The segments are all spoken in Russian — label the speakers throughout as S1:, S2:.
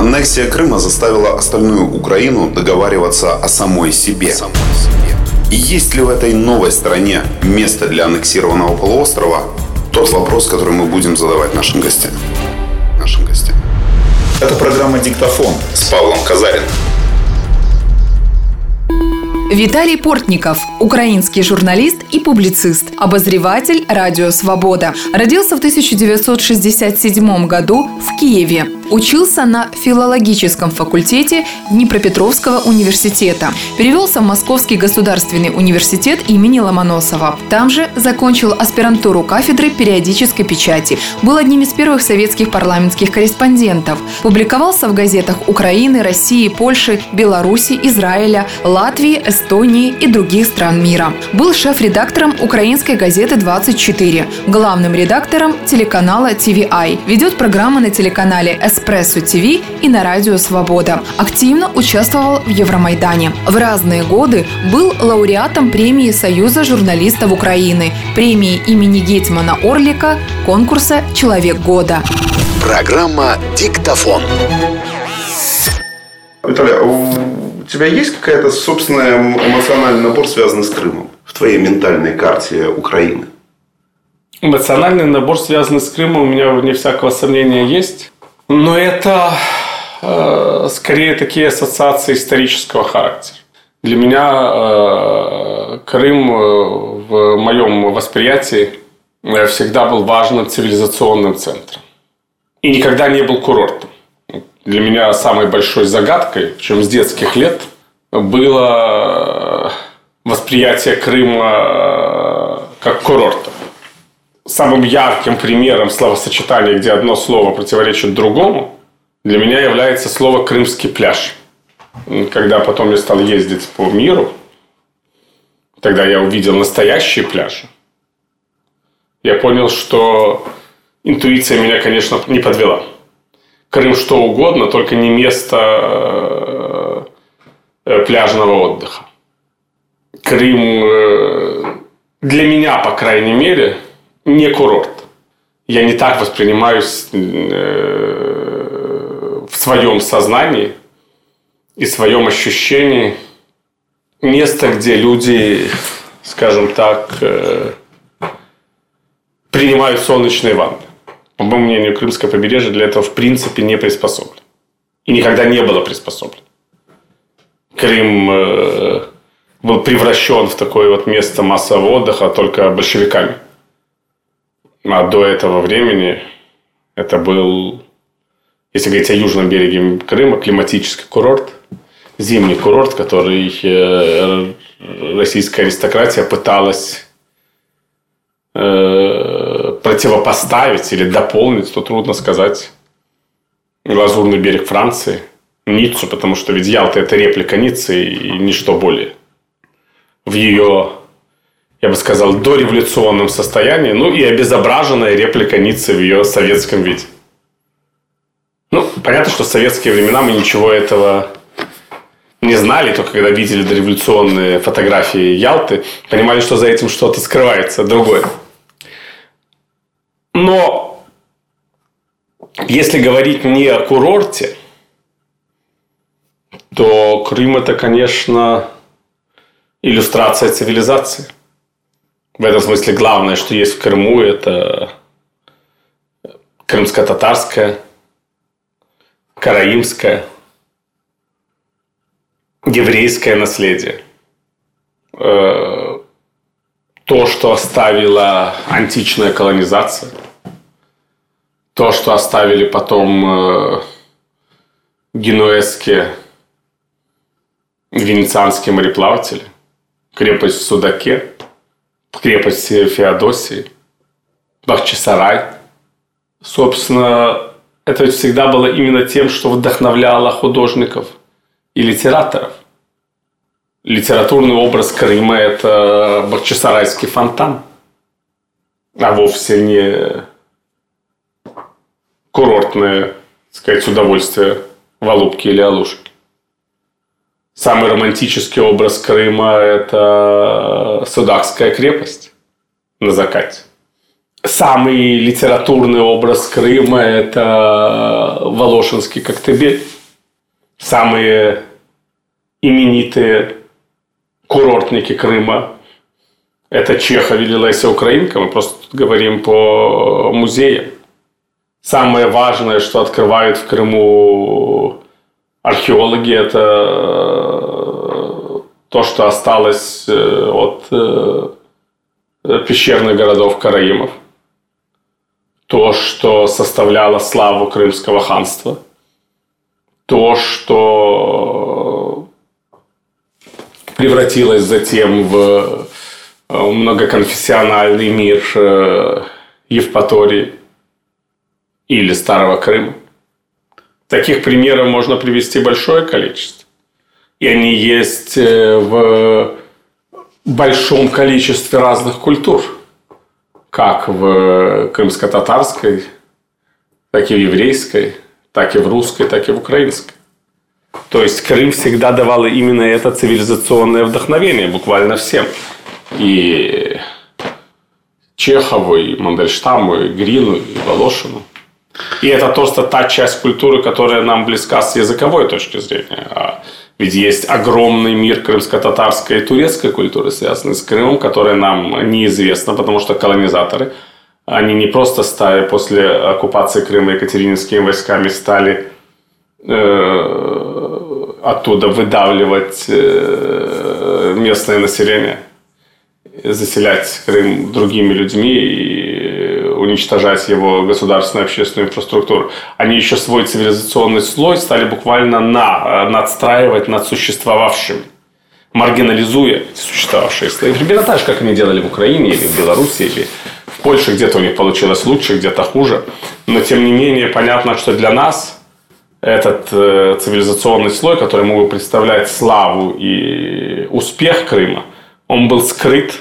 S1: Аннексия Крыма заставила остальную Украину договариваться о самой себе. И есть ли в этой новой стране место для аннексированного полуострова? Тот вопрос, который мы будем задавать нашим гостям. Нашим гостям. Это программа «Диктофон» с Павлом Казариным.
S2: Виталий Портников, украинский журналист и публицист, обозреватель «Радио Свобода». Родился в 1967 году в Киеве. Учился на филологическом факультете Днепропетровского университета. Перевелся в Московский государственный университет имени Ломоносова. Там же закончил аспирантуру кафедры периодической печати. Был одним из первых советских парламентских корреспондентов. Публиковался в газетах Украины, России, Польши, Беларуси, Израиля, Латвии, Эстонии и других стран мира. Был шеф-редактором украинской газеты «24», главным редактором телеканала TVI. Ведет программы на телеканале «Эспрессо ТВ» и на радио «Свобода». Активно участвовал в Евромайдане. В разные годы был лауреатом премии Союза журналистов Украины, премии имени Гетмана Орлика, конкурса «Человек года».
S3: Программа «Диктофон».
S1: Виталий, а у тебя есть какая-то собственная эмоциональный набор, связанный с Крымом в твоей ментальной карте Украины?
S4: Эмоциональный набор, связанный с Крымом, у меня, вне всякого сомнения, есть. Но это э, скорее такие ассоциации исторического характера. Для меня э, Крым э, в моем восприятии э, всегда был важным цивилизационным центром. И никогда не был курортом. Для меня самой большой загадкой, причем с детских лет, было э, восприятие Крыма как курорта самым ярким примером словосочетания, где одно слово противоречит другому, для меня является слово «крымский пляж». Когда потом я стал ездить по миру, тогда я увидел настоящие пляжи. Я понял, что интуиция меня, конечно, не подвела. Крым что угодно, только не место э, пляжного отдыха. Крым э, для меня, по крайней мере, не курорт. Я не так воспринимаюсь э, в своем сознании и своем ощущении место, где люди, скажем так, э, принимают солнечные ванны. По моему мнению, Крымское побережье для этого в принципе не приспособлено. И никогда не было приспособлено. Крым э, был превращен в такое вот место массового отдыха только большевиками. А до этого времени это был, если говорить о южном береге Крыма, климатический курорт, зимний курорт, который э, российская аристократия пыталась э, противопоставить или дополнить, то трудно сказать, Лазурный берег Франции, Ниццу, потому что ведь Ялта – это реплика Ниццы и ничто более. В ее я бы сказал, дореволюционном состоянии, ну и обезображенная реплика Ниццы в ее советском виде. Ну, понятно, что в советские времена мы ничего этого не знали, только когда видели дореволюционные фотографии Ялты, понимали, что за этим что-то скрывается другое. Но если говорить не о курорте, то Крым это, конечно, иллюстрация цивилизации – в этом смысле главное, что есть в Крыму, это крымско-татарское, караимское, еврейское наследие. Э, то, что оставила античная колонизация, то, что оставили потом э, генуэзские, венецианские мореплаватели, крепость в Судаке – крепость Феодосии, Бахчисарай. Собственно, это всегда было именно тем, что вдохновляло художников и литераторов. Литературный образ Крыма – это Бахчисарайский фонтан, а вовсе не курортное, так сказать, удовольствие Валубки или Алушки. Самый романтический образ Крыма – это Судакская крепость на закате. самый литературный образ Крыма – это Волошинский Коктебель. Самые именитые курортники Крыма – это Чехов или Леся Украинка. Мы просто говорим по музеям. Самое важное, что открывают в Крыму археологи, это то, что осталось э, от э, пещерных городов Караимов то, что составляло славу Крымского ханства, то, что превратилось затем в э, многоконфессиональный мир Евпатории или Старого Крыма. Таких примеров можно привести большое количество. И они есть э, в большом количестве разных культур – как в крымско-татарской, так и в еврейской, так и в русской, так и в украинской. То есть Крым всегда давал именно это цивилизационное вдохновение буквально всем. И Чехову, и Мандельштаму, и Грину, и Волошину. И это просто та часть культуры, которая нам близка с языковой точки зрения. А ведь есть огромный мир крымско-татарской и турецкой культуры, связанный с Крымом, которая нам неизвестна, потому что колонизаторы, они не просто стали после оккупации Крыма екатерининскими войсками стали э, оттуда выдавливать э, местное население, заселять Крым другими людьми и уничтожать его государственную общественную инфраструктуру. Они еще свой цивилизационный слой стали буквально на, надстраивать над существовавшим, маргинализуя существовавшие слои. Примерно так же, как они делали в Украине или в Беларуси, или в Польше. Где-то у них получилось лучше, где-то хуже. Но, тем не менее, понятно, что для нас этот э, цивилизационный слой, который мог бы представлять славу и успех Крыма, он был скрыт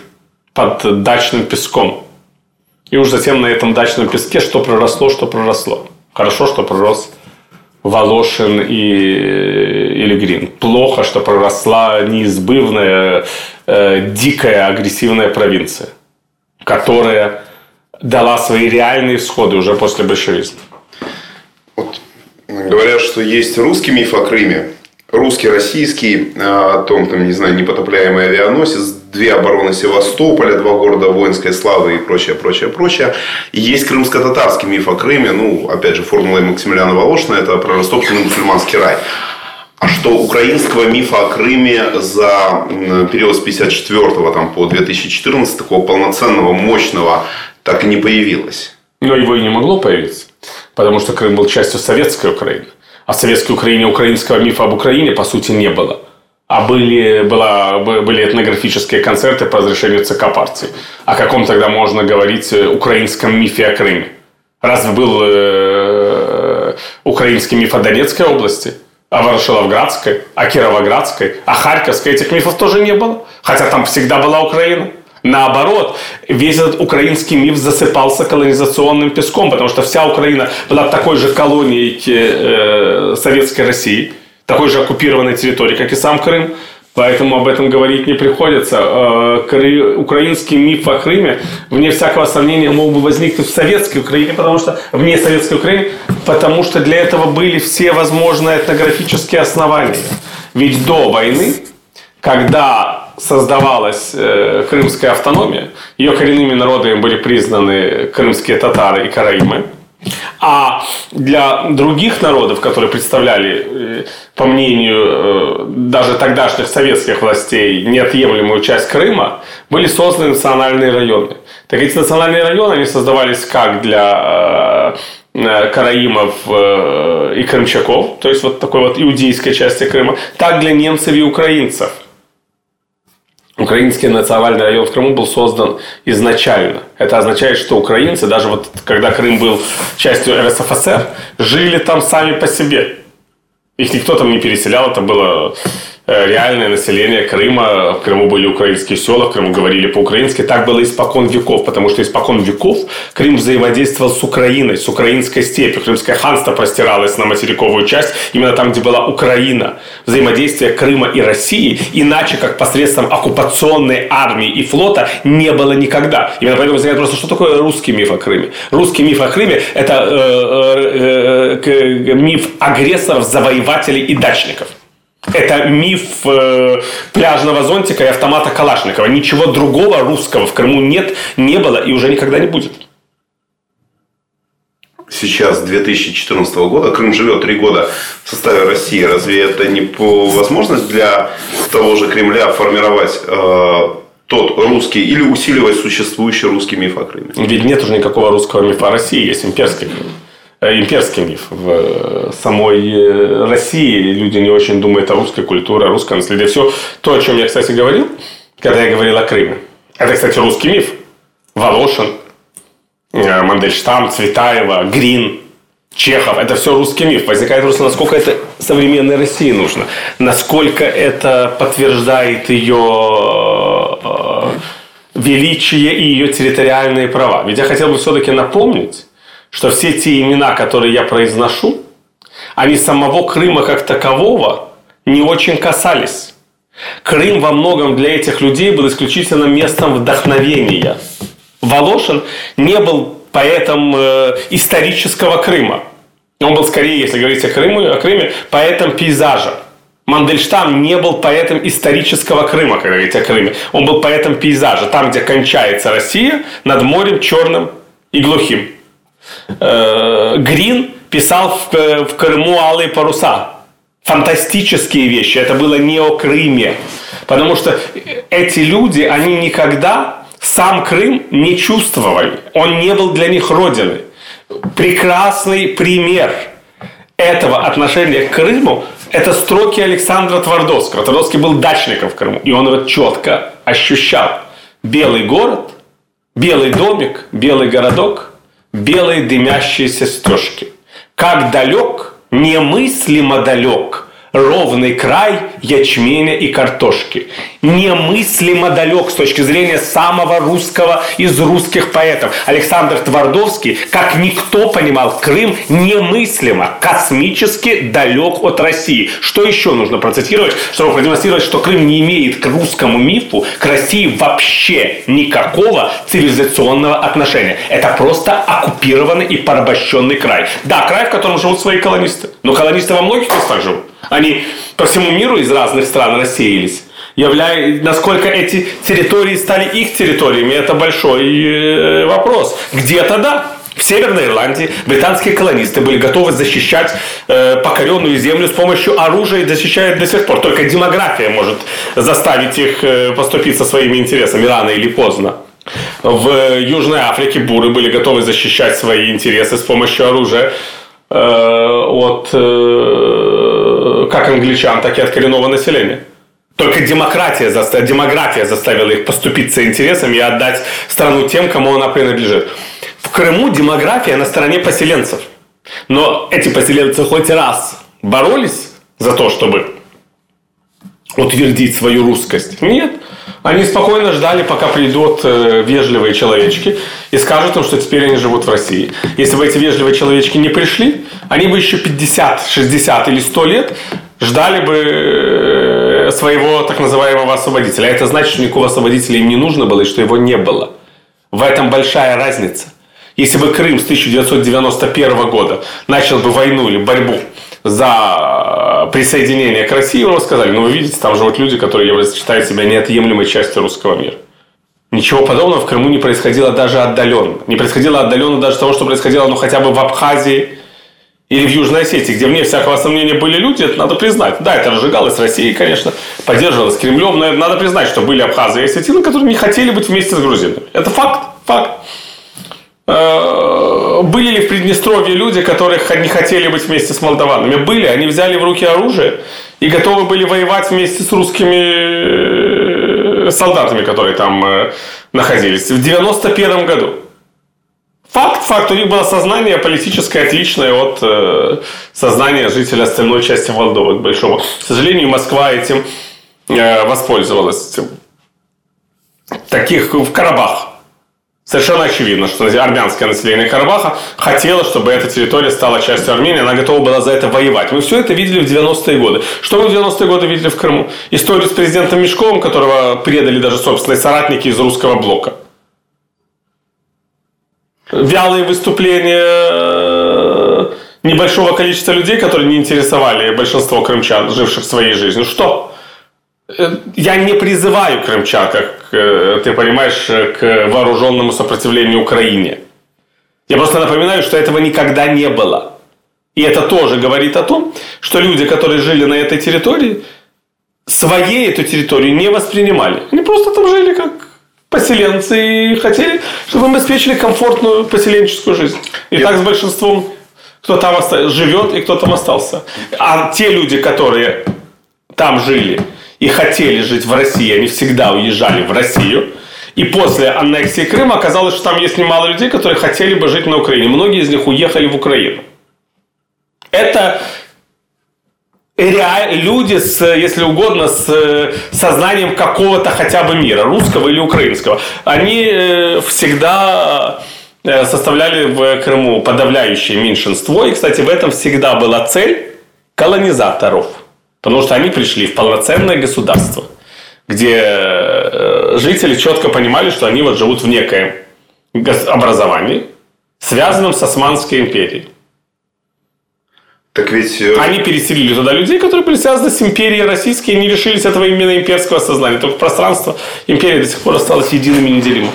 S4: под дачным песком. И уж затем на этом дачном песке что проросло, что проросло. Хорошо, что пророс Волошин и, или Грин. Плохо, что проросла неизбывная, э, дикая, агрессивная провинция, которая дала свои реальные всходы уже после большевизма.
S1: Вот говорят, что есть русский миф о Крыме, русский, российский, о том, там, не знаю, непотопляемый авианосец, две обороны Севастополя, два города воинской славы и прочее, прочее, прочее. И есть крымско-татарский миф о Крыме, ну, опять же, формула Максимилиана Волошина, это про растопленный мусульманский рай. А что украинского мифа о Крыме за период с 54 там, по 2014 такого полноценного, мощного так и не появилось?
S4: Но его и не могло появиться, потому что Крым был частью советской Украины. А в советской Украине украинского мифа об Украине, по сути, не было а были, была, были этнографические концерты по разрешению ЦК партии. О каком тогда можно говорить э, украинском мифе о Крыме? Разве был э, украинский миф о Донецкой области? О Ворошиловградской? О Кировоградской? О Харьковской? Этих мифов тоже не было. Хотя там всегда была Украина. Наоборот, весь этот украинский миф засыпался колонизационным песком, потому что вся Украина была такой же колонией э, Советской России – такой же оккупированной территории, как и сам Крым. Поэтому об этом говорить не приходится. Э, украинский миф о Крыме, вне всякого сомнения, мог бы возникнуть в советской Украине, потому что вне советской Украины, потому что для этого были все возможные этнографические основания. Ведь до войны, когда создавалась э, крымская автономия, ее коренными народами были признаны крымские татары и караимы – а для других народов, которые представляли, э, по мнению э, даже тогдашних советских властей, неотъемлемую часть Крыма, были созданы национальные районы. Так эти национальные районы, они создавались как для э, караимов и крымчаков, то есть вот такой вот иудейской части Крыма, так для немцев и украинцев – Украинский национальный район в Крыму был создан изначально. Это означает, что украинцы, даже вот когда Крым был частью РСФСР, жили там сами по себе. Их никто там не переселял, это было реальное население Крыма. В Крыму были украинские села, в Крыму говорили по-украински. Так было испокон веков, потому что испокон веков Крым взаимодействовал с Украиной, с украинской степью. Крымское ханство простиралось на материковую часть, именно там, где была Украина. Взаимодействие Крыма и России, иначе как посредством оккупационной армии и флота, не было никогда. Именно поэтому возникает просто, что такое русский миф о Крыме? Русский миф о Крыме – это э, э, э, миф агрессоров, завоевателей и дачников. Это миф э, пляжного зонтика и автомата Калашникова. Ничего другого русского в Крыму нет, не было и уже никогда не будет.
S1: Сейчас, 2014 года, Крым живет три года в составе России. Разве это не возможность для того же Кремля формировать э, тот русский или усиливать существующий русский миф о Крыме?
S4: Ведь нет уже никакого русского мифа о России, есть имперский Крым. Э, имперский миф. В э, самой э, России люди не очень думают о русской культуре, о русском наследии. Все то, о чем я, кстати, говорил, когда я говорил о Крыме. Это, кстати, русский миф. Волошин, Мандельштам, Цветаева, Грин, Чехов. Это все русский миф. Возникает вопрос, насколько это современной России нужно. Насколько это подтверждает ее величие и ее территориальные права. Ведь я хотел бы все-таки напомнить, что все те имена, которые я произношу, они самого Крыма как такового не очень касались. Крым во многом для этих людей был исключительно местом вдохновения. Волошин не был поэтом э, исторического Крыма. Он был скорее, если говорить о Крыме, о Крыме поэтом пейзажа. Мандельштам не был поэтом исторического Крыма, когда говорить о Крыме. Он был поэтом пейзажа, там, где кончается Россия, над морем черным и глухим. Грин писал в, в Крыму «Алые паруса». Фантастические вещи. Это было не о Крыме. Потому что эти люди, они никогда сам Крым не чувствовали. Он не был для них родиной. Прекрасный пример этого отношения к Крыму – это строки Александра Твардовского. Твардовский был дачником в Крыму, и он его четко ощущал. Белый город, белый домик, белый городок – белые дымящиеся стежки. Как далек, немыслимо далек – ровный край ячменя и картошки. Немыслимо далек с точки зрения самого русского из русских поэтов. Александр Твардовский, как никто понимал, Крым немыслимо, космически далек от России. Что еще нужно процитировать, чтобы продемонстрировать, что Крым не имеет к русскому мифу, к России вообще никакого цивилизационного отношения. Это просто оккупированный и порабощенный край. Да, край, в котором живут свои колонисты. Но колонисты во многих местах живут. Они по всему миру из разных стран рассеялись. Являя, насколько эти территории стали их территориями, это большой э, вопрос. Где-то да, в Северной Ирландии британские колонисты были готовы защищать э, покоренную землю с помощью оружия и защищают до сих пор. Только демография может заставить их э, поступиться своими интересами рано или поздно. В Южной Африке буры были готовы защищать свои интересы с помощью оружия э, от э, как англичан, так и от коренного населения. Только демократия заставила, демография заставила их поступиться интересами и отдать страну тем, кому она принадлежит. В Крыму демография на стороне поселенцев. Но эти поселенцы хоть раз боролись за то, чтобы утвердить свою русскость? Нет. Они спокойно ждали, пока придут э, вежливые человечки и скажут им, что теперь они живут в России. Если бы эти вежливые человечки не пришли, они бы еще 50, 60 или 100 лет ждали бы э, своего так называемого освободителя. А это значит, что никакого освободителя им не нужно было и что его не было. В этом большая разница. Если бы Крым с 1991 года начал бы войну или борьбу за присоединение к России, вы сказали, ну вы видите, там живут люди, которые считают себя неотъемлемой частью русского мира. Ничего подобного в Крыму не происходило даже отдаленно. Не происходило отдаленно даже того, что происходило ну, хотя бы в Абхазии или в Южной Осетии, где, вне всякого сомнения, были люди, это надо признать. Да, это разжигалось Россией, конечно, поддерживалось Кремлем, но надо признать, что были абхазы и осетины, которые не хотели быть вместе с грузинами. Это факт, факт. Э, были ли в Приднестровье люди, которые не хотели быть вместе с молдаванами? Были. Они взяли в руки оружие и готовы были воевать вместе с русскими э, солдатами, которые там э, находились. В 91 году. Факт, факт. У них было сознание политическое отличное от э, сознания жителей остальной части Молдовы, к большому. К сожалению, Москва этим э, воспользовалась. Таких в Карабах. Совершенно очевидно, что армянское население Карабаха хотело, чтобы эта территория стала частью Армении, она готова была за это воевать. Мы все это видели в 90-е годы. Что мы в 90-е годы видели в Крыму? Историю с президентом Мешковым, которого предали даже собственные соратники из русского блока. Вялые выступления э, небольшого количества людей, которые не интересовали большинство крымчан, живших своей жизнью. Что? Э, я не призываю крымчан, как э, ты понимаешь, к вооруженному сопротивлению Украине. Я просто напоминаю, что этого никогда не было. И это тоже говорит о том, что люди, которые жили на этой территории, своей эту территорию не воспринимали. Они просто там жили как поселенцы и хотели, чтобы им обеспечили комфортную поселенческую жизнь. И Нет. так с большинством, кто там живет и кто там остался. А те люди, которые там жили, и хотели жить в России, они всегда уезжали в Россию. И после аннексии Крыма оказалось, что там есть немало людей, которые хотели бы жить на Украине. Многие из них уехали в Украину. Это люди с, если угодно, с сознанием какого-то хотя бы мира, русского или украинского. Они э, всегда э, составляли в Крыму подавляющее меньшинство. И, кстати, в этом всегда была цель колонизаторов – Потому что они пришли в полноценное государство, где э, жители четко понимали, что они вот живут в некоем образовании, связанном с Османской империей.
S1: Так ведь... Э,
S4: они переселили туда людей, которые были связаны с империей российской и не лишились этого именно имперского сознания. Только пространство империи до сих пор осталось единым и неделимым.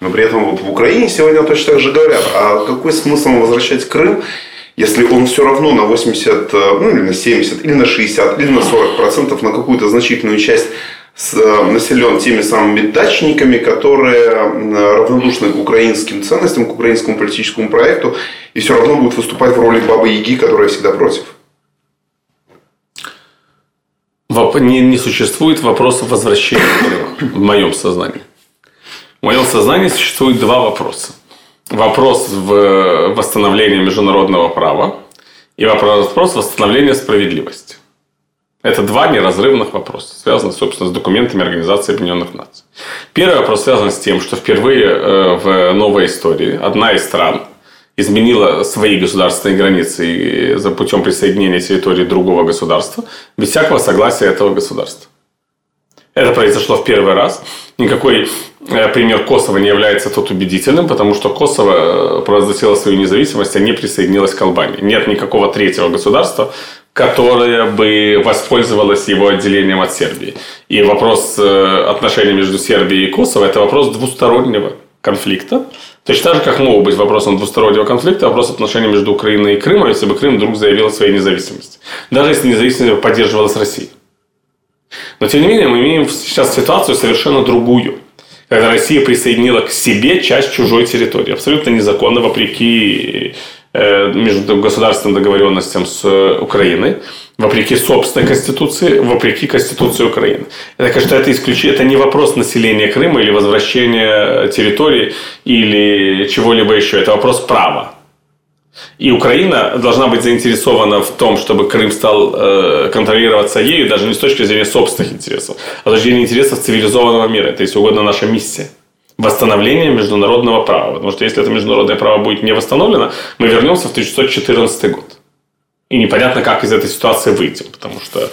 S1: Но при этом в Украине сегодня точно так же говорят, а какой смысл возвращать Крым, если он все равно на 80, э, ну или на 70, или на 60, или на 40 процентов на какую-то значительную часть э, населен теми самыми дачниками, которые равнодушны к украинским ценностям, к украинскому политическому проекту, и все равно будут выступать в роли бабы Яги, которая всегда против.
S4: Не, не существует вопроса возвращения в моем сознании. В моем сознании существует два вопроса вопрос в восстановлении международного права и вопрос восстановления справедливости. Это два неразрывных вопроса, связанных, собственно, с документами Организации Объединенных Наций. Первый вопрос связан с тем, что впервые э, в новой истории одна из стран изменила свои государственные границы за путем присоединения территории другого государства без всякого согласия этого государства. Это произошло в первый раз. Никакой э, пример Косово не является тут убедительным, потому что Косово э, провозгласило свою независимость, а не присоединилось к Албании. Нет никакого третьего государства, которое бы воспользовалось его отделением от Сербии. И вопрос э, отношений между Сербией и Косово – это вопрос двустороннего конфликта. Точно так же, как мог быть вопросом двустороннего конфликта, вопрос отношений между Украиной и Крымом, если бы Крым вдруг заявил о своей независимости. Даже если независимость поддерживалась Россией. Но, тем не менее, мы имеем сейчас ситуацию совершенно другую. Когда Россия присоединила к себе часть чужой территории. Абсолютно незаконно, вопреки э, между государственным договоренностям с э, Украиной, вопреки собственной конституции, вопреки конституции Украины. Это, конечно, это исключение, это не вопрос населения Крыма или возвращения территории или чего-либо еще. Это вопрос права. И Украина должна быть заинтересована в том, чтобы Крым стал э, контролироваться ею, даже не с точки зрения собственных интересов, а с точки зрения интересов цивилизованного мира. Это, если угодно, наша миссия. Восстановление международного права. Потому что если это международное право будет не восстановлено, мы вернемся в 1914 год. И непонятно, как из этой ситуации выйти. Потому что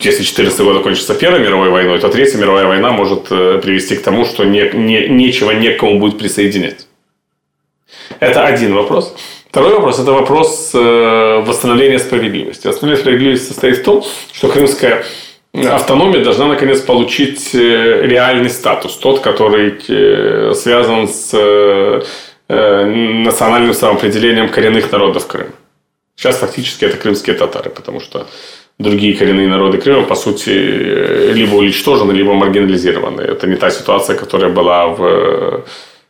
S4: если 14 год закончится Первой мировой войной, то Третья мировая война может э, привести к тому, что не, не, нечего некому будет присоединять. Это один вопрос. Второй вопрос – это вопрос э, восстановления справедливости. Восстановление справедливости состоит в том, что крымская автономия должна наконец получить э, реальный статус, тот, который э, связан с национальным самоопределением коренных народов Крыма. Сейчас фактически это крымские татары, потому что другие коренные народы Крыма, по сути, либо уничтожены, либо маргинализированы. Это не та ситуация, которая была в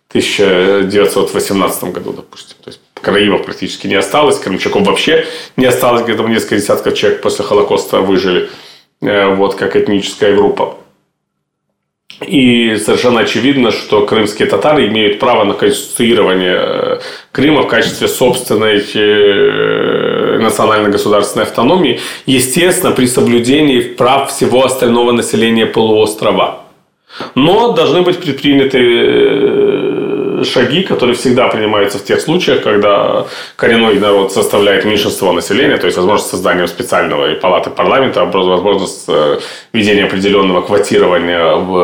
S4: 1918 году, допустим. То есть Караимов практически не осталось, Крымчаков вообще не осталось, где-то несколько десятков человек после Холокоста выжили, э, вот, как этническая группа. И совершенно очевидно, что крымские татары имеют право на конституирование э, Крыма в качестве собственной э, национально-государственной автономии, естественно, при соблюдении прав всего остального населения полуострова. Но должны быть предприняты шаги, которые всегда принимаются в тех случаях, когда коренной народ составляет меньшинство населения, то есть возможность создания специального палаты парламента, возможность э, введения определенного квотирования в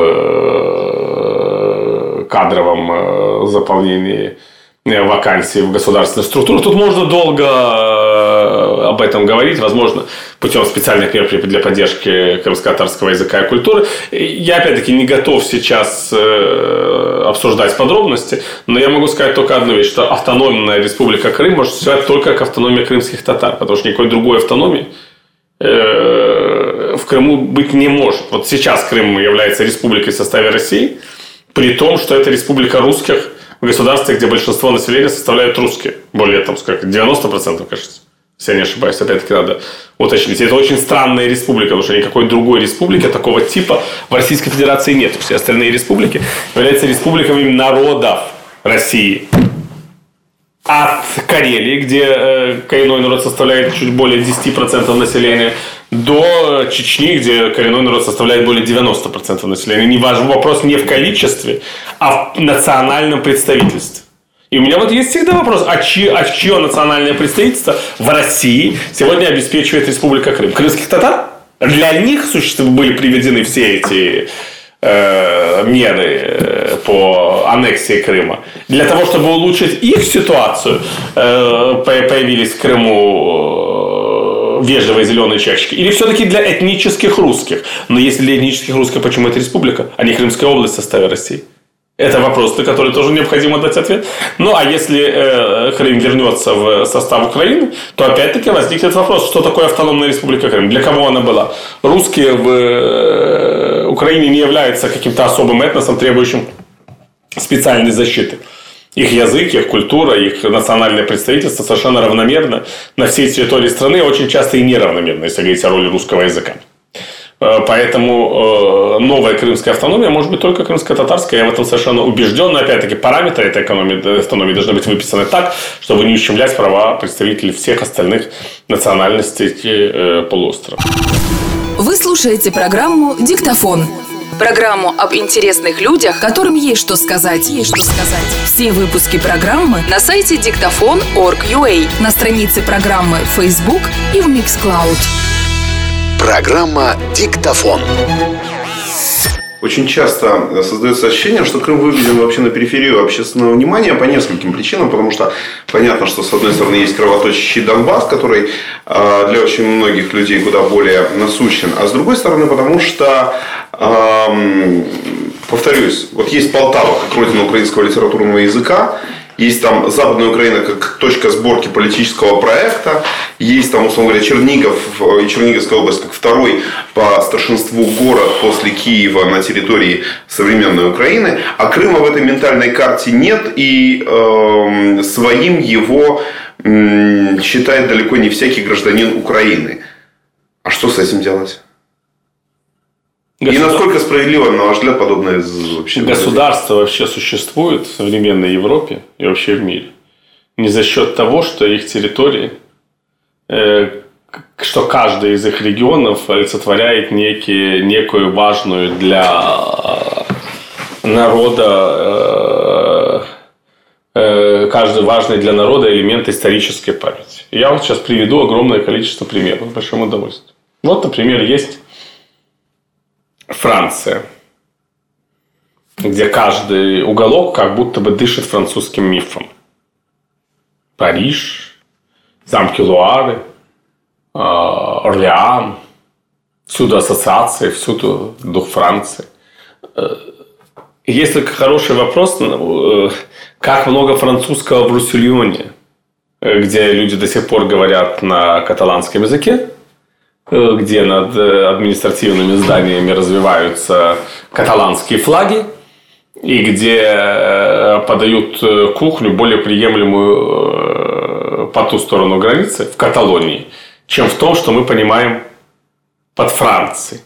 S4: э, кадровом заполнении вакансий в государственных структурах. Тут можно долго э, об этом говорить, возможно, путем специальных мер для поддержки крымско-татарского языка и культуры. Я, опять-таки, не готов сейчас э, обсуждать подробности, но я могу сказать только одну вещь, что автономная республика Крым может существовать только как автономия крымских татар, потому что никакой другой автономии э, в Крыму быть не может. Вот сейчас Крым является республикой в составе России, при том, что это республика русских – в государстве, где большинство населения составляют русские. Более, там, сколько, 90%, кажется. Если я не ошибаюсь, опять-таки надо уточнить. Это очень странная республика, потому что никакой другой республики такого типа в Российской Федерации нет. Все остальные республики являются республиками народов России от Карелии, где э, коренной народ составляет чуть более 10% населения, до Чечни, где коренной народ составляет более 90% населения. Не важен вопрос не в количестве, а в национальном представительстве. И у меня вот есть всегда вопрос, а чье, а чье национальное представительство в России сегодня обеспечивает Республика Крым? Крымских татар? Для них существенно были приведены все эти Э, меры э, по аннексии Крыма. Для того, чтобы улучшить их ситуацию, э, появились в Крыму вежливые зеленые чащики? Или все-таки для этнических русских? Но если для этнических русских, почему это республика, а не Крымская область в составе России? Это вопрос, на который тоже необходимо дать ответ. Ну, а если э, Крым вернется в состав Украины, то опять-таки возникнет вопрос, что такое автономная республика Крым, для кого она была. Русские в э, Украине не являются каким-то особым этносом, требующим специальной защиты. Их язык, их культура, их национальное представительство совершенно равномерно на всей территории страны, очень часто и неравномерно, если говорить о роли русского языка. Э, поэтому э, новая крымская автономия может быть только крымско-татарская. Я в этом совершенно убежден. Но опять-таки параметры этой экономии, автономии должны быть выписаны так, чтобы не ущемлять права представителей всех остальных национальностей э, полуострова.
S2: Вы слушаете программу «Диктофон». Программу об интересных людях, которым есть что сказать. Есть что сказать. Все выпуски программы на сайте диктофон.org.ua, на странице программы Facebook и в Mixcloud.
S3: Программа «Диктофон».
S1: Очень часто создается ощущение, что Крым выведен вообще на периферию общественного внимания по нескольким причинам. Потому что понятно, что с одной стороны есть кровоточащий Донбасс, который а, для очень многих людей куда более насущен. А с другой стороны, потому что повторюсь, вот есть Полтава как родина украинского литературного языка, есть там Западная Украина как точка сборки политического проекта. Есть там, условно говоря, Чернигов и Черниговская область как второй по старшинству город после Киева на территории современной Украины. А Крыма в этой ментальной карте нет. И э, своим его э, считает далеко не всякий гражданин Украины. А что с этим делать? И насколько справедливо, на ваш взгляд, подобное
S4: вообще? Государство вообще существует в современной Европе и вообще в мире. Не за счет того, что их территории, э, что каждый из их регионов олицетворяет некие, некую важную для народа э, э, каждый важный для народа элемент исторической памяти. Я вот сейчас приведу огромное количество примеров с большим удовольствием. Вот, например, есть Франция, где каждый уголок как будто бы дышит французским мифом. Париж, замки Луары, а, Орлеан, всюду ассоциации, всюду дух Франции. Э, есть только хороший вопрос, э, как много французского в Руссельоне, э, где люди до сих пор говорят на каталанском языке, где над э, административными зданиями развиваются каталанские флаги, и где э, подают кухню более приемлемую по ту сторону границы, в Каталонии, чем в том, что мы понимаем под Францией.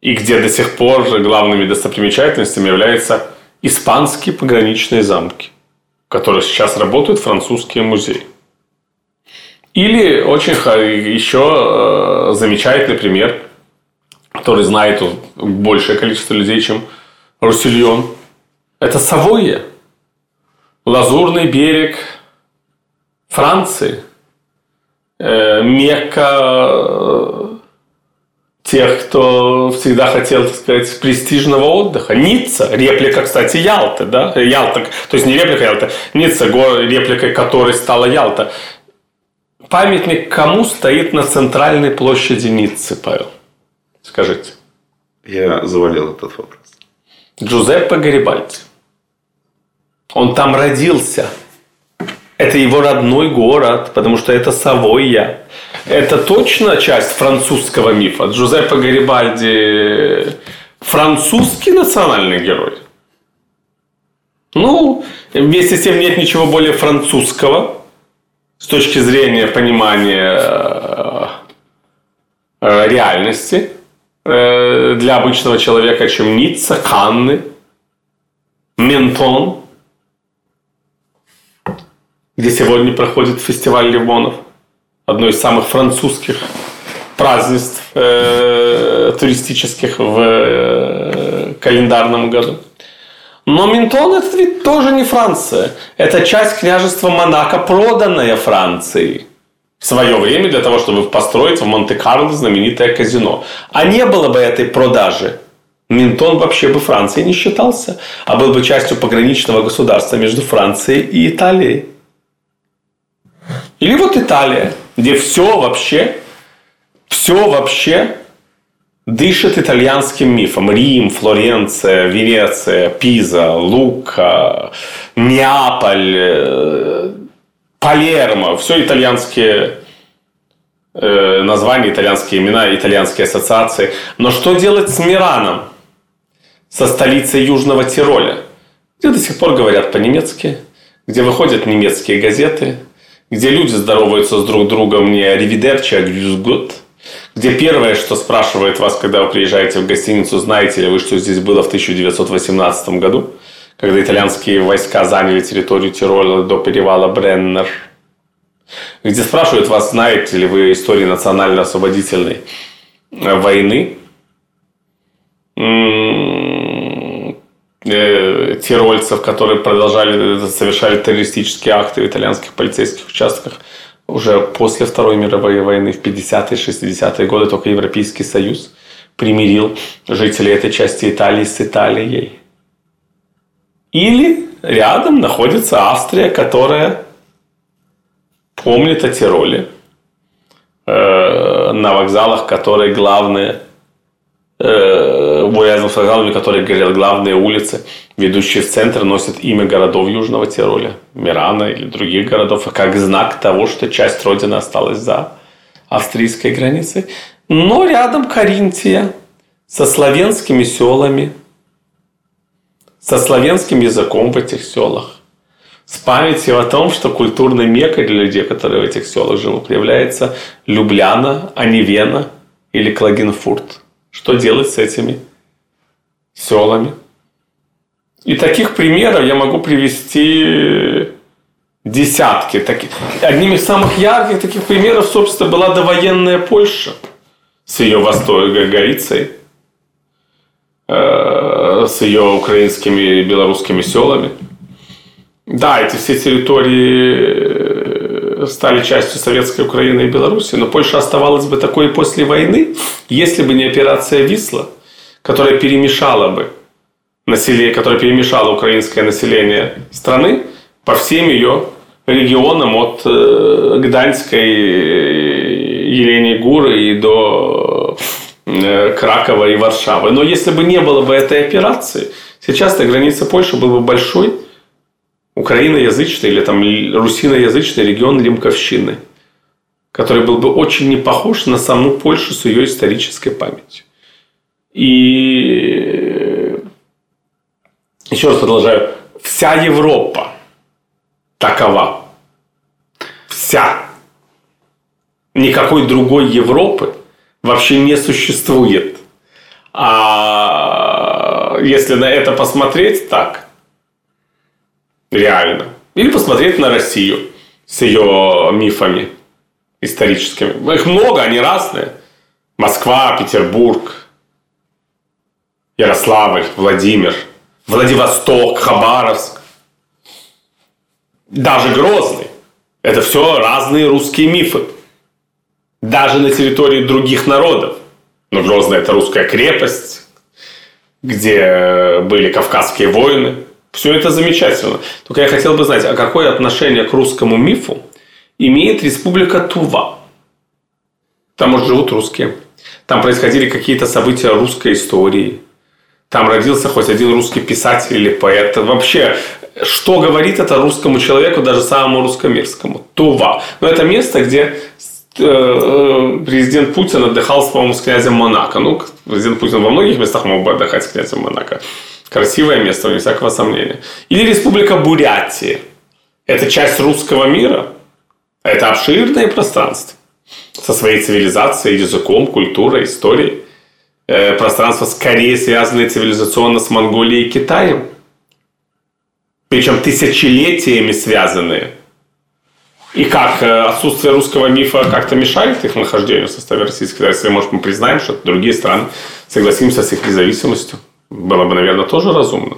S4: и где до сих пор главными достопримечательностями являются испанские пограничные замки, в которых сейчас работают французские музеи. Или очень еще э, замечательный пример, который знает большее количество людей, чем Руссельон. Это Савойя. Лазурный берег Франции. Э, Мекка э, тех, кто всегда хотел, так сказать, престижного отдыха. Ницца, реплика, кстати, Ялты, да? Ялта, то есть не реплика Ялты, Ницца, репликой которой стала Ялта. Памятник кому стоит на центральной площади Ниццы, Павел? Скажите.
S1: Я завалил этот вопрос.
S4: Джузеппе Гарибальди. Он там родился. Это его родной город, потому что это Савойя. Это точно часть французского мифа. Джузеппе Гарибальди французский национальный герой. Ну, вместе с тем нет ничего более французского с точки зрения понимания э, э, реальности э, для обычного человека, чем Ницца, Канны, Ментон, где сегодня проходит фестиваль лимонов одно из самых французских празднеств туристических в календарном году. Но Ментон это ведь тоже не Франция. Это часть княжества Монако, проданная Францией в свое время для того, чтобы построить в Монте-Карло знаменитое казино. А не было бы этой продажи, Ментон вообще бы Францией не считался, а был бы частью пограничного государства между Францией и Италией. Или вот Италия, где все вообще, все вообще дышит итальянским мифом. Рим, Флоренция, Венеция, Пиза, Лука, Неаполь, э, Палермо. Все итальянские э, названия, итальянские имена, итальянские ассоциации. Но что делать с Мираном? Со столицей Южного Тироля. Где до сих пор говорят по-немецки, где выходят немецкие газеты – где люди здороваются с друг другом не «Ривидерчи», а «Гюзгот», где первое, что спрашивает вас, когда вы приезжаете в гостиницу, знаете ли вы, что здесь было в 1918 году, когда итальянские войска заняли территорию Тироля до перевала Бреннер, где спрашивают вас, знаете ли вы истории национально-освободительной войны, Э, тирольцев, которые продолжали э, совершали террористические акты в итальянских полицейских участках. Уже после Второй мировой войны в 50-е, 60-е годы только Европейский Союз примирил жителей этой части Италии с Италией. Или рядом находится Австрия, которая помнит о Тироле, э, на вокзалах, которые главные э, рядом с вокзалами, которые говорят, главные улицы, ведущие в центр, носят имя городов Южного Тироля, Мирана или других городов, как знак того, что часть Родины осталась за австрийской границей. Но рядом Каринтия со славянскими селами, со славянским языком в этих селах, с памятью о том, что культурной мекой для людей, которые в этих селах живут, является Любляна, а не Вена или Клагенфурт – что делать с этими селами. И таких примеров я могу привести десятки. Таких. Одним из самых ярких таких примеров, собственно, была довоенная Польша с ее востокой Галицией, э, с ее украинскими и белорусскими селами. Да, эти все территории стали частью советской Украины и Беларуси, но Польша оставалась бы такой после войны, если бы не операция Висла, которая перемешала бы население, которая перемешала украинское население страны по всем ее регионам от э, Гданьской Еленей Гуры и до э, Кракова и Варшавы. Но если бы не было бы этой операции, сейчас на границе Польши был бы большой украиноязычный или там русиноязычный регион Лимковщины, который был бы очень не похож на саму Польшу с ее исторической памятью. И еще раз продолжаю, вся Европа такова. Вся. Никакой другой Европы вообще не существует. А если на это посмотреть так, реально, или посмотреть на Россию с ее мифами историческими. Их много, они разные. Москва, Петербург, Ярославль, Владимир, Владивосток, Хабаровск, даже Грозный. Это все разные русские мифы. Даже на территории других народов. Но Грозная – это русская крепость, где были кавказские войны. Все это замечательно. Только я хотел бы знать, а какое отношение к русскому мифу имеет республика Тува? Там, может, живут русские. Там происходили какие-то события русской истории. Там родился хоть один русский писатель или поэт. Вообще, что говорит это русскому человеку, даже самому русскомирскому? Тува. Но это место, где э, э, президент Путин отдыхал, по-моему, с князем Монако. Ну, президент Путин во многих местах мог бы отдыхать с князем Монако. Красивое место, вне всякого сомнения. Или Республика Бурятия. Это часть русского мира. Это обширное пространство со своей цивилизацией, языком, культурой, историей. Э, пространство скорее связанное цивилизационно с Монголией и Китаем. Причем тысячелетиями связанные. И как э, отсутствие русского мифа как-то мешает их нахождению в составе Российской Федерации? Может, мы признаем, что другие страны согласимся с их независимостью? Было бы, наверное, тоже разумно.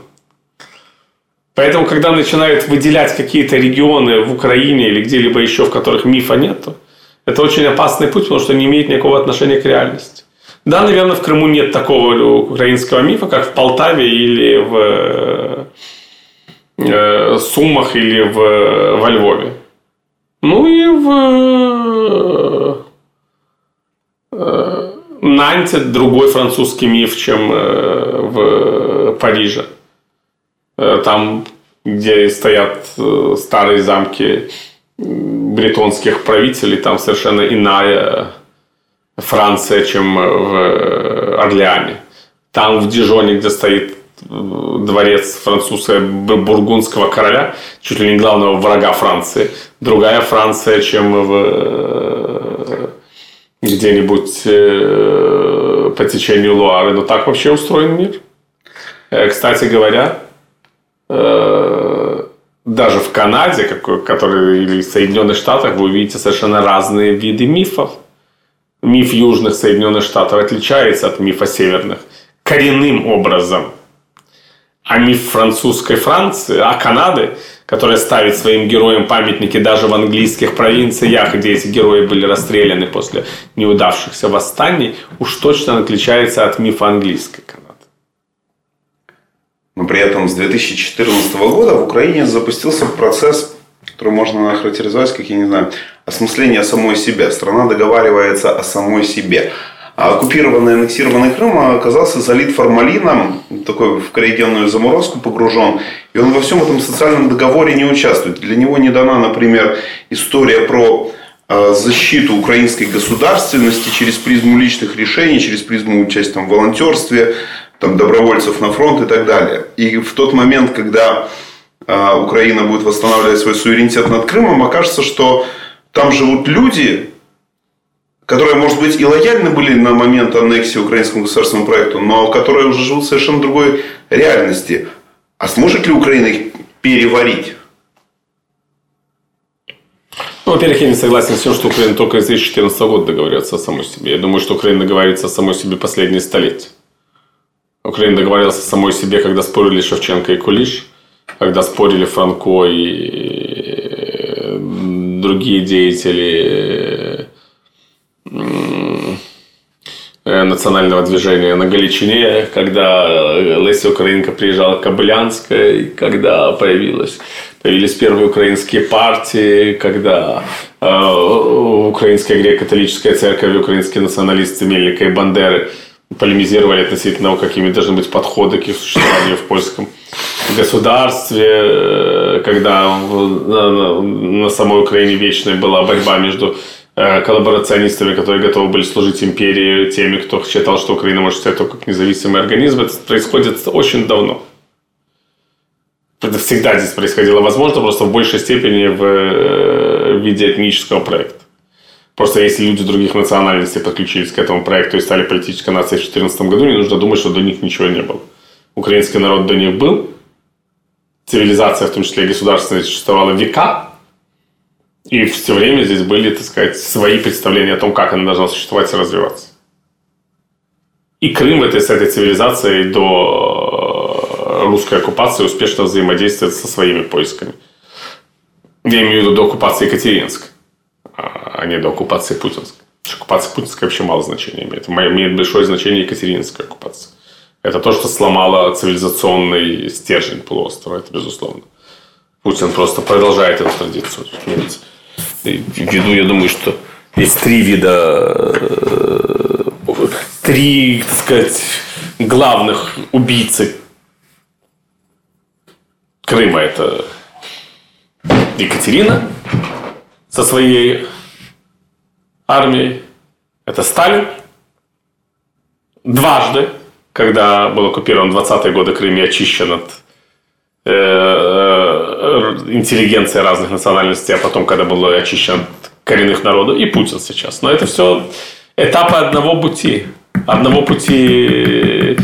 S4: Поэтому, когда начинают выделять какие-то регионы в Украине или где-либо еще, в которых мифа нет, это очень опасный путь, потому что не имеет никакого отношения к реальности. Да, наверное, в Крыму нет такого украинского мифа, как в Полтаве или в э, Сумах или в, во Львове. Ну и в э, Нанте другой французский миф, чем э, в Париже. Э, там, где стоят э, старые замки бретонских правителей, там совершенно иная Франция, чем в э, Орлеане. Там в Дижоне, где стоит э, дворец французского бургундского короля, чуть ли не главного врага Франции. Другая Франция, чем в э, где-нибудь по течению Луары. Но так вообще устроен мир. Кстати говоря, даже в Канаде, который, или в Соединенных Штатах, вы увидите совершенно разные виды мифов миф южных Соединенных Штатов отличается от мифа северных коренным образом. А миф французской Франции, а Канады, которая ставит своим героям памятники даже в английских провинциях, где эти герои были расстреляны после неудавшихся восстаний, уж точно отличается от мифа английской Канады.
S1: Но при этом с 2014 года в Украине запустился процесс, который можно охарактеризовать как, я не знаю, осмысление самой себя. Страна договаривается о самой себе. А оккупированный аннексированный Крым оказался залит формалином, такой в криогенную заморозку погружен. И он во всем этом социальном договоре не участвует. Для него не дана, например, история про а, защиту украинской государственности через призму личных решений, через призму участия в волонтерстве, там, добровольцев на фронт и так далее. И в тот момент, когда а, Украина будет восстанавливать свой суверенитет над Крымом, окажется, что там живут люди, которые, может быть, и лояльны были на момент аннексии украинскому государственному проекту, но которые уже живут в совершенно другой реальности. А сможет ли Украина их переварить?
S4: Ну, во-первых, я не согласен с тем, что Украина только с 2014 года договаривается о самой себе. Я думаю, что Украина договаривается о самой себе последние столетия. Украина договаривалась о самой себе, когда спорили Шевченко и Кулиш, когда спорили Франко и другие деятели э, национального движения на Галичине, когда Леся Украинка приезжала к Кобылянской, когда появилась, появились первые украинские партии, когда э, Украинская греко-католическая церковь и украинские националисты Мельника и Бандеры полемизировали относительно того, какими должны быть подходы к их существованию в польском государстве, э, когда на, на самой Украине вечная была борьба между э, коллаборационистами, которые готовы были служить империи, теми, кто считал, что Украина может стать только как независимый организм. Это происходит очень давно. Это всегда здесь происходило, возможно, просто в большей степени в, э, виде этнического проекта. Просто если люди других национальностей подключились к этому проекту и стали политической нацией в 2014 году, не нужно думать, что до них ничего не было. Украинский народ до них был, цивилизация, в том числе и государственная, существовала века, и все время здесь были, так сказать, свои представления о том, как она должна существовать и развиваться. И Крым этой, с этой цивилизацией до русской оккупации успешно взаимодействует со своими поисками. Я имею в виду до оккупации Екатеринской, а не до оккупации Путинской. Оккупация Путинской вообще мало значения имеет. Имеет большое значение Екатеринская оккупация. Это то, что сломало цивилизационный стержень полуострова, это безусловно. Путин просто продолжает эту традицию. Ввиду, я думаю, что есть три вида, э, три, так сказать, главных убийцы Крыма. Это Екатерина со своей армией. Это Сталин. Дважды, когда был оккупирован 20-е годы Крым и очищен от э, э, интеллигенции разных национальностей, а потом, когда был очищен от коренных народов, и Путин сейчас. Но это все этапы одного пути. Одного пути,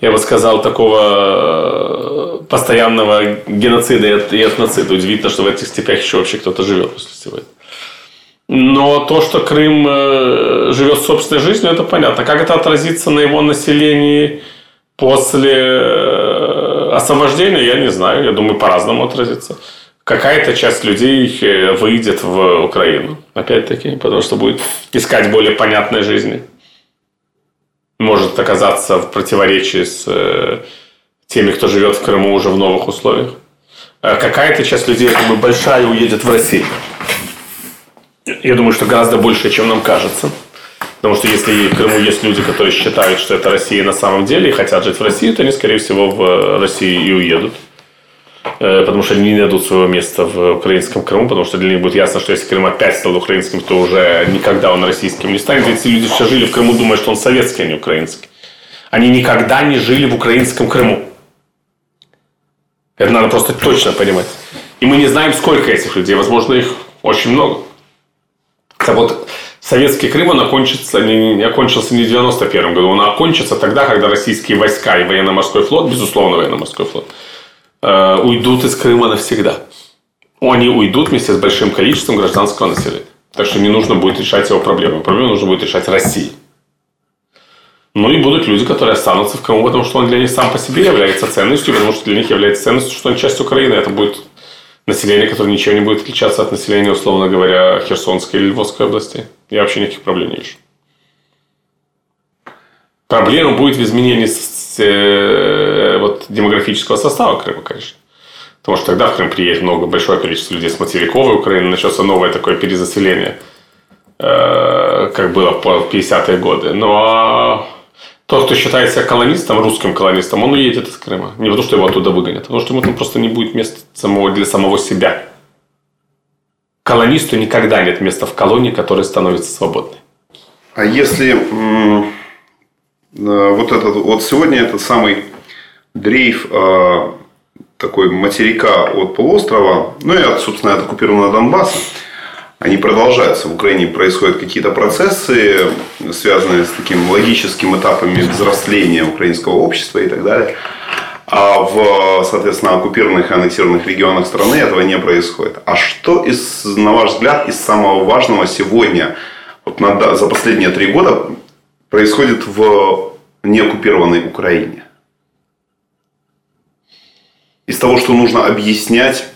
S4: я бы сказал, такого постоянного геноцида и этноцида. Удивительно, что в этих степях еще вообще кто-то живет после всего этого. Но то, что Крым э, живет собственной жизнью, это понятно. Как это отразится на его населении после э, освобождения, я не знаю. Я думаю, по-разному отразится. Какая-то часть людей э, выйдет в Украину, опять-таки, потому что будет искать более понятной жизни. Может оказаться в противоречии с теми, кто живет в Крыму уже в новых условиях. Какая-то часть людей, я думаю, большая, уедет в Россию. Я думаю, что гораздо больше, чем нам кажется. Потому что если в Крыму есть люди, которые считают, что это Россия на самом деле и хотят жить в России, то они, скорее всего, в Россию и уедут. Э, потому что они не найдут своего места в украинском Крыму, потому что для них будет ясно, что если Крым опять стал украинским, то уже никогда он российским не станет. Эти люди все жили в Крыму, думая, что он советский, а не украинский. Они никогда не жили в украинском Крыму. Это надо просто точно понимать. И мы не знаем, сколько этих людей. Возможно, их очень много. Так вот, советский Крым, он окончится, не, не окончился не в 91 году, он окончится тогда, когда российские войска и военно-морской флот, безусловно, военно-морской флот, э, уйдут из Крыма навсегда. Они уйдут вместе с большим количеством гражданского населения. Так что не нужно будет решать его проблемы. Проблему нужно будет решать России. Ну и будут люди, которые останутся в Крыму, потому что он для них сам по себе является ценностью, потому что для них является ценностью, что он часть Украины. Это будет население, которое ничего не будет отличаться от населения, условно говоря, Херсонской или Львовской области. Я вообще никаких проблем не вижу. Проблема будет в изменении э, вот, демографического состава Крыма, конечно. Потому что тогда в Крым приедет много, большое количество людей с материковой Украины, начнется новое такое перезаселение, э, как было в 50-е годы. Но тот, кто считает себя колонистом, русским колонистом, он уедет из Крыма. Не потому, что его оттуда выгонят, а потому что ему там просто не будет места самого, для самого себя. Колонисту никогда нет места в колонии, которая становится свободной.
S1: А если э, вот этот вот сегодня этот самый дрейф э, такой материка от полуострова, ну и, от, собственно, от оккупированного Донбасса, они продолжаются. В Украине происходят какие-то процессы, связанные с таким логическим этапами взросления украинского общества и так далее. А в, соответственно, оккупированных и аннексированных регионах страны этого не происходит. А что, из, на ваш взгляд, из самого важного сегодня, вот на, за последние три года, происходит в неоккупированной Украине? Из того, что нужно объяснять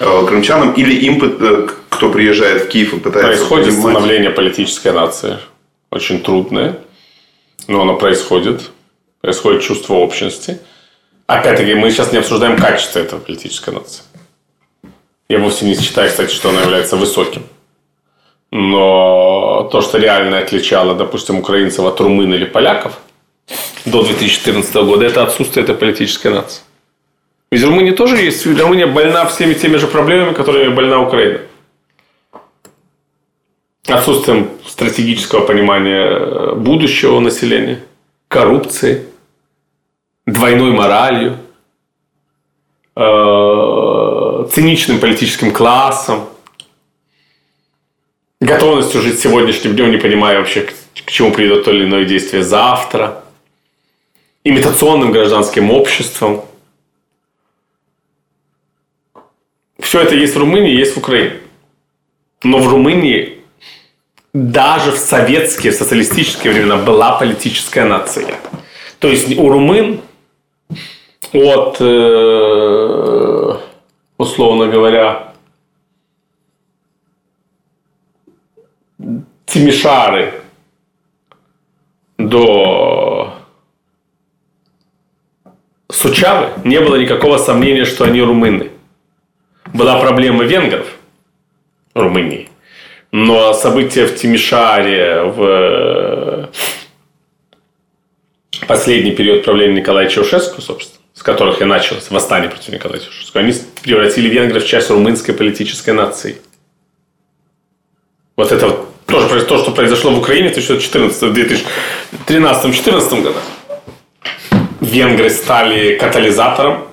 S1: э, крымчанам или им, э, кто приезжает в Киев и пытается...
S4: Происходит понимать... становление политической нации. Очень трудное, но оно происходит. Происходит чувство общности. Опять-таки, мы сейчас не обсуждаем качество этой политической нации. Я вовсе не считаю, кстати, что она является высоким. Но то, что реально отличало, допустим, украинцев от румын или поляков до 2014 года, это отсутствие этой политической нации. Ведь Румыния тоже есть. Румыния больна всеми теми же проблемами, которыми больна Украина отсутствием стратегического понимания будущего населения, коррупции, двойной моралью, э, циничным политическим классом. готовностью жить сегодняшним днем, не понимая вообще, к чему придет то или иное действие завтра, имитационным гражданским обществом. Все это есть в Румынии, есть в Украине. Но в Румынии даже в советские, в социалистические времена была политическая нация. То есть у румын от, условно говоря, Тимишары до Сучавы не было никакого сомнения, что они румыны. Была проблема венгров Румынии. Но события в Тимишаре, в последний период правления Николая Чаушеску, собственно, с которых и началось восстание против Николая Чаушеску, они превратили венгров в часть румынской политической нации. Вот это вот тоже то, что произошло в Украине в 2014-2013-2014 годах. Венгры стали катализатором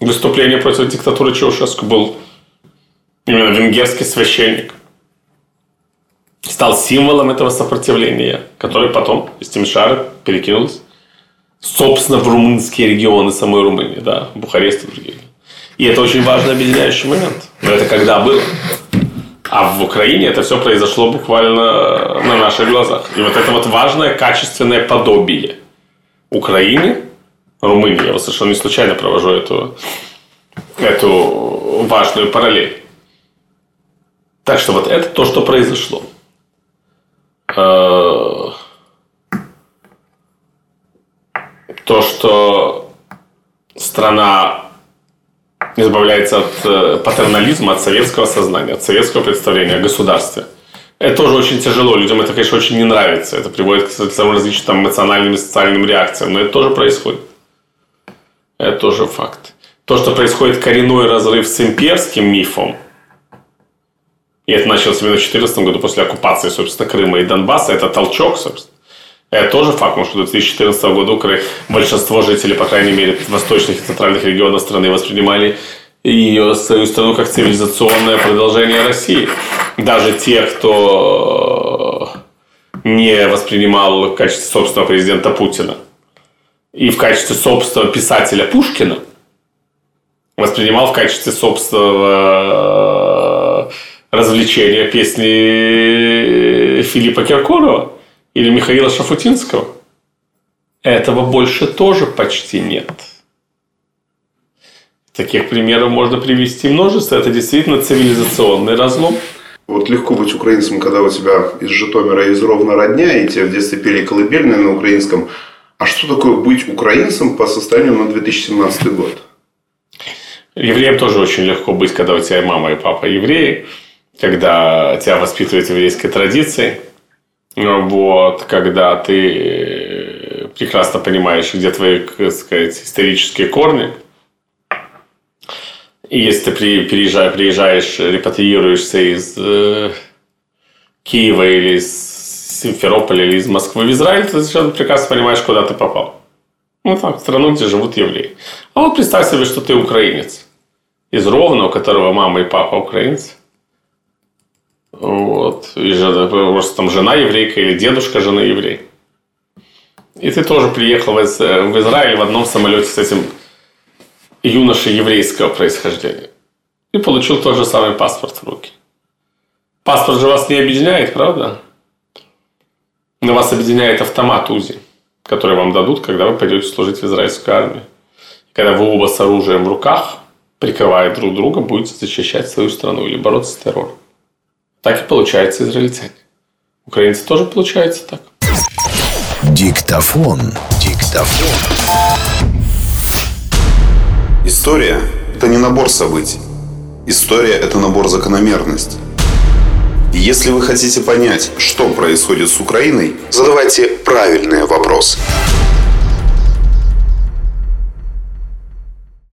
S4: выступления против диктатуры Чаушеску. Был именно венгерский священник. Стал символом этого сопротивления, который потом из Тимишара перекинулся собственно, в румынские регионы самой Румынии, да, Бухарест и другие. И это очень важный объединяющий момент. Но это когда было? А в Украине это все произошло буквально на наших глазах. И вот это вот важное качественное подобие Украины, Румынии. Я вот совершенно не случайно провожу эту, эту важную параллель. Так что вот это то, что произошло. Э, то, что страна избавляется от э, патернализма, от советского сознания, от советского представления о государстве. Это тоже очень тяжело. Людям это, конечно, очень не нравится. Это приводит к самым различным эмоциональным и социальным реакциям. Но это тоже происходит. Это тоже факт. То, что происходит коренной разрыв с имперским мифом, и это началось именно в 2014 году после оккупации, собственно, Крыма и Донбасса, это толчок, собственно. Это тоже факт, потому что в 2014 году большинство жителей, по крайней мере, восточных и центральных регионов страны воспринимали ее свою страну как цивилизационное продолжение России. Даже те, кто не воспринимал в качестве собственного президента Путина и в качестве собственного писателя Пушкина, воспринимал в качестве собственного развлечения песни Филиппа Киркорова – или Михаила Шафутинского. Этого больше тоже почти нет. Таких примеров можно привести множество. Это действительно цивилизационный разлом.
S1: Вот легко быть украинцем, когда у тебя из Житомира, из Ровно родня, и тебе в детстве пели колыбельные на украинском. А что такое быть украинцем по состоянию на 2017 год?
S4: Евреям тоже очень легко быть, когда у тебя мама и папа евреи, когда тебя воспитывают еврейской традиции – вот, когда ты прекрасно понимаешь, где твои, так сказать, исторические корни. И если ты приезжаешь, приезжаешь репатриируешься из э, Киева или из Симферополя или из Москвы в Израиль, ты совершенно прекрасно понимаешь, куда ты попал. Ну, так, в страну, где живут евреи. А вот представь себе, что ты украинец. Из Ровно, у которого мама и папа украинцы. Вот. И жена, просто там жена еврейка или дедушка жены еврей. И ты тоже приехал в Израиль в одном самолете с этим юношей еврейского происхождения. И получил тот же самый паспорт в руки. Паспорт же вас не объединяет, правда? Но вас объединяет автомат УЗИ, который вам дадут, когда вы пойдете служить в израильскую армию. Когда вы оба с оружием в руках, прикрывая друг друга, будете защищать свою страну или бороться с террором. Так и получается израильтяне. Украинцы тоже получается так.
S3: Диктофон. Диктофон.
S1: История – это не набор событий. История – это набор закономерностей. И если вы хотите понять, что происходит с Украиной, задавайте правильные вопросы.